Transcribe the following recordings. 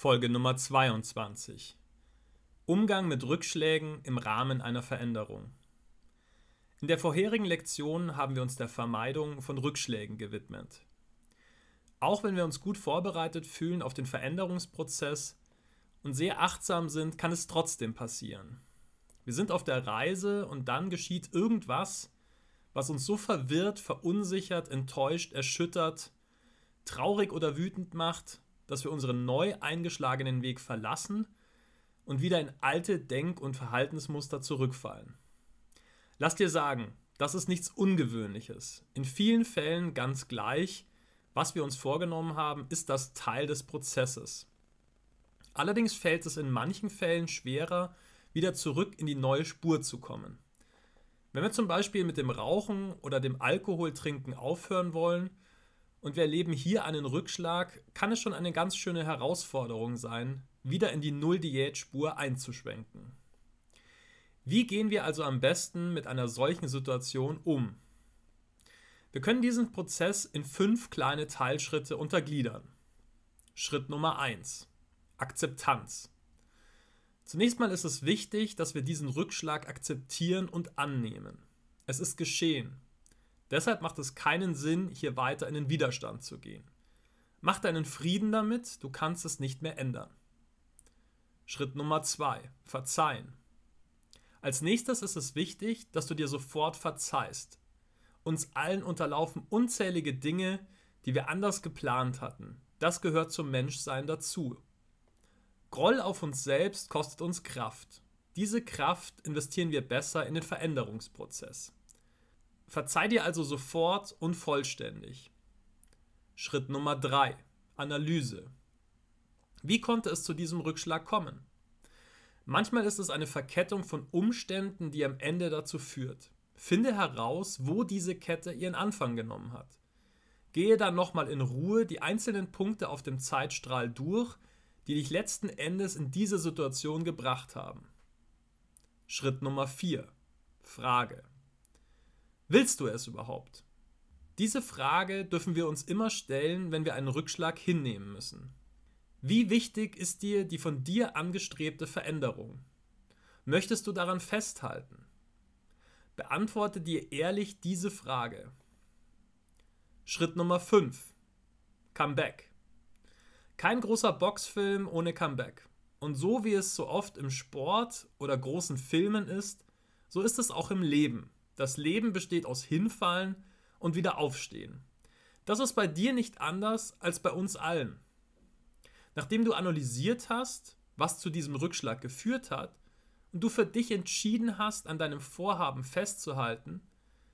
Folge Nummer 22. Umgang mit Rückschlägen im Rahmen einer Veränderung. In der vorherigen Lektion haben wir uns der Vermeidung von Rückschlägen gewidmet. Auch wenn wir uns gut vorbereitet fühlen auf den Veränderungsprozess und sehr achtsam sind, kann es trotzdem passieren. Wir sind auf der Reise und dann geschieht irgendwas, was uns so verwirrt, verunsichert, enttäuscht, erschüttert, traurig oder wütend macht, dass wir unseren neu eingeschlagenen Weg verlassen und wieder in alte Denk- und Verhaltensmuster zurückfallen. Lass dir sagen, das ist nichts Ungewöhnliches. In vielen Fällen ganz gleich, was wir uns vorgenommen haben, ist das Teil des Prozesses. Allerdings fällt es in manchen Fällen schwerer, wieder zurück in die neue Spur zu kommen. Wenn wir zum Beispiel mit dem Rauchen oder dem Alkoholtrinken aufhören wollen, und wir erleben hier einen Rückschlag, kann es schon eine ganz schöne Herausforderung sein, wieder in die Null-Diät-Spur einzuschwenken. Wie gehen wir also am besten mit einer solchen Situation um? Wir können diesen Prozess in fünf kleine Teilschritte untergliedern. Schritt Nummer 1. Akzeptanz. Zunächst mal ist es wichtig, dass wir diesen Rückschlag akzeptieren und annehmen. Es ist geschehen. Deshalb macht es keinen Sinn, hier weiter in den Widerstand zu gehen. Mach deinen Frieden damit, du kannst es nicht mehr ändern. Schritt Nummer zwei: Verzeihen. Als nächstes ist es wichtig, dass du dir sofort verzeihst. Uns allen unterlaufen unzählige Dinge, die wir anders geplant hatten. Das gehört zum Menschsein dazu. Groll auf uns selbst kostet uns Kraft. Diese Kraft investieren wir besser in den Veränderungsprozess. Verzeih dir also sofort und vollständig. Schritt Nummer 3. Analyse. Wie konnte es zu diesem Rückschlag kommen? Manchmal ist es eine Verkettung von Umständen, die am Ende dazu führt. Finde heraus, wo diese Kette ihren Anfang genommen hat. Gehe dann nochmal in Ruhe die einzelnen Punkte auf dem Zeitstrahl durch, die dich letzten Endes in diese Situation gebracht haben. Schritt Nummer 4. Frage. Willst du es überhaupt? Diese Frage dürfen wir uns immer stellen, wenn wir einen Rückschlag hinnehmen müssen. Wie wichtig ist dir die von dir angestrebte Veränderung? Möchtest du daran festhalten? Beantworte dir ehrlich diese Frage. Schritt Nummer 5. Comeback. Kein großer Boxfilm ohne Comeback. Und so wie es so oft im Sport oder großen Filmen ist, so ist es auch im Leben. Das Leben besteht aus Hinfallen und wieder Aufstehen. Das ist bei dir nicht anders als bei uns allen. Nachdem du analysiert hast, was zu diesem Rückschlag geführt hat, und du für dich entschieden hast, an deinem Vorhaben festzuhalten,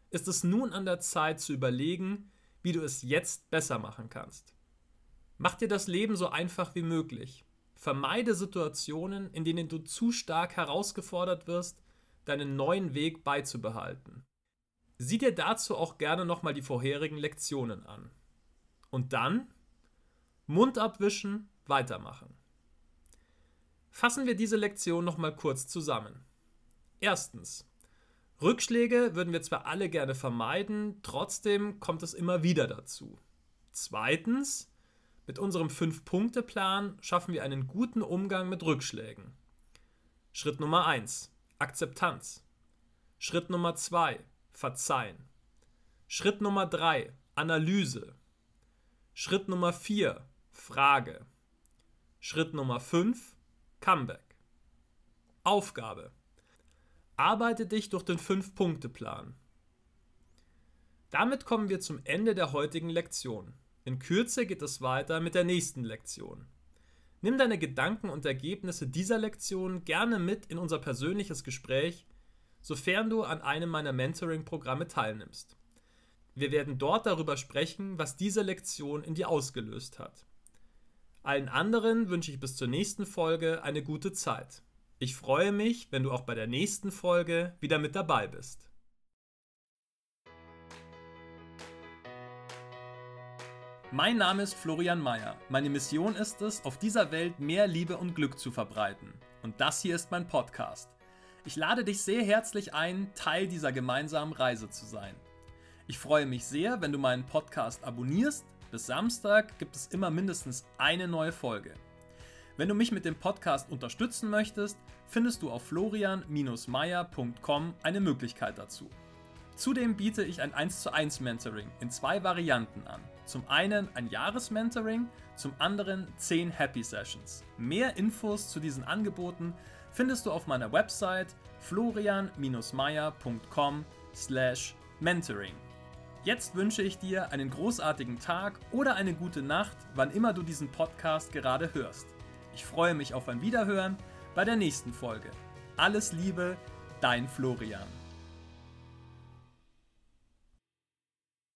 ist es nun an der Zeit zu überlegen, wie du es jetzt besser machen kannst. Mach dir das Leben so einfach wie möglich. Vermeide Situationen, in denen du zu stark herausgefordert wirst deinen neuen Weg beizubehalten. Sieh dir dazu auch gerne nochmal die vorherigen Lektionen an. Und dann Mund abwischen, weitermachen. Fassen wir diese Lektion nochmal kurz zusammen. Erstens. Rückschläge würden wir zwar alle gerne vermeiden, trotzdem kommt es immer wieder dazu. Zweitens. Mit unserem 5-Punkte-Plan schaffen wir einen guten Umgang mit Rückschlägen. Schritt Nummer 1. Akzeptanz. Schritt Nummer 2, Verzeihen. Schritt Nummer 3, Analyse. Schritt Nummer 4, Frage. Schritt Nummer 5, Comeback. Aufgabe. Arbeite dich durch den 5-Punkte-Plan. Damit kommen wir zum Ende der heutigen Lektion. In Kürze geht es weiter mit der nächsten Lektion. Nimm deine Gedanken und Ergebnisse dieser Lektion gerne mit in unser persönliches Gespräch, sofern du an einem meiner Mentoring-Programme teilnimmst. Wir werden dort darüber sprechen, was diese Lektion in dir ausgelöst hat. Allen anderen wünsche ich bis zur nächsten Folge eine gute Zeit. Ich freue mich, wenn du auch bei der nächsten Folge wieder mit dabei bist. Mein Name ist Florian Mayer. Meine Mission ist es, auf dieser Welt mehr Liebe und Glück zu verbreiten. Und das hier ist mein Podcast. Ich lade dich sehr herzlich ein, Teil dieser gemeinsamen Reise zu sein. Ich freue mich sehr, wenn du meinen Podcast abonnierst. Bis Samstag gibt es immer mindestens eine neue Folge. Wenn du mich mit dem Podcast unterstützen möchtest, findest du auf florian-meier.com eine Möglichkeit dazu. Zudem biete ich ein 1 zu 1 Mentoring in zwei Varianten an. Zum einen ein Jahresmentoring, zum anderen 10 Happy Sessions. Mehr Infos zu diesen Angeboten findest du auf meiner Website florian-meier.com/mentoring. Jetzt wünsche ich dir einen großartigen Tag oder eine gute Nacht, wann immer du diesen Podcast gerade hörst. Ich freue mich auf ein Wiederhören bei der nächsten Folge. Alles Liebe, dein Florian.